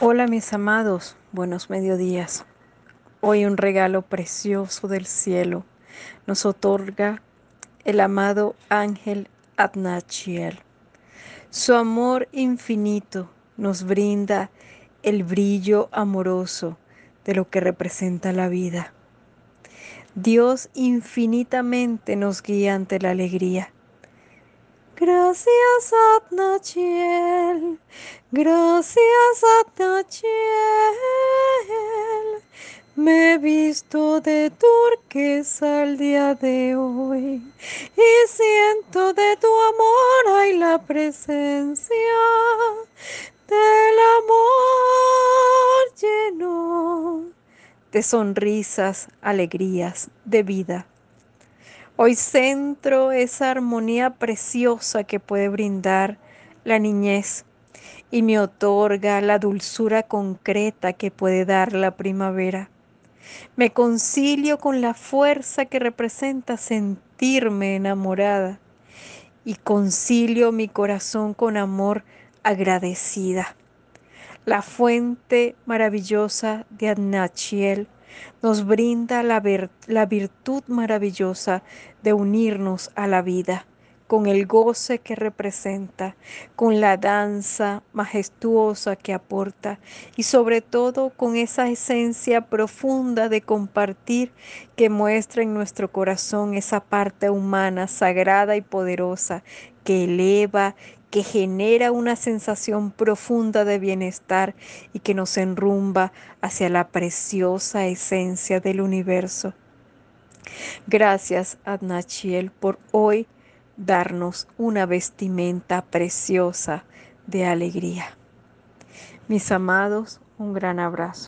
Hola mis amados, buenos mediodías. Hoy un regalo precioso del cielo nos otorga el amado ángel Adnachiel. Su amor infinito nos brinda el brillo amoroso de lo que representa la vida. Dios infinitamente nos guía ante la alegría. Gracias Adnachiel, gracias Adnachiel. Me he visto de turquesa el día de hoy y siento de tu amor hay la presencia del amor lleno de sonrisas, alegrías, de vida. Hoy centro esa armonía preciosa que puede brindar la niñez y me otorga la dulzura concreta que puede dar la primavera. Me concilio con la fuerza que representa sentirme enamorada y concilio mi corazón con amor agradecida. La fuente maravillosa de Adnachiel nos brinda la, virtud maravillosa de unirnos a la vida con el goce que representa, con la danza majestuosa que aporta y sobre todo con esa esencia profunda de compartir que muestra en nuestro corazón esa parte humana, sagrada y poderosa que eleva, que genera una sensación profunda de bienestar y que nos enrumba hacia la preciosa esencia del universo. Gracias, Adnachiel, por hoy darnos una vestimenta preciosa de alegría. Mis amados, un gran abrazo.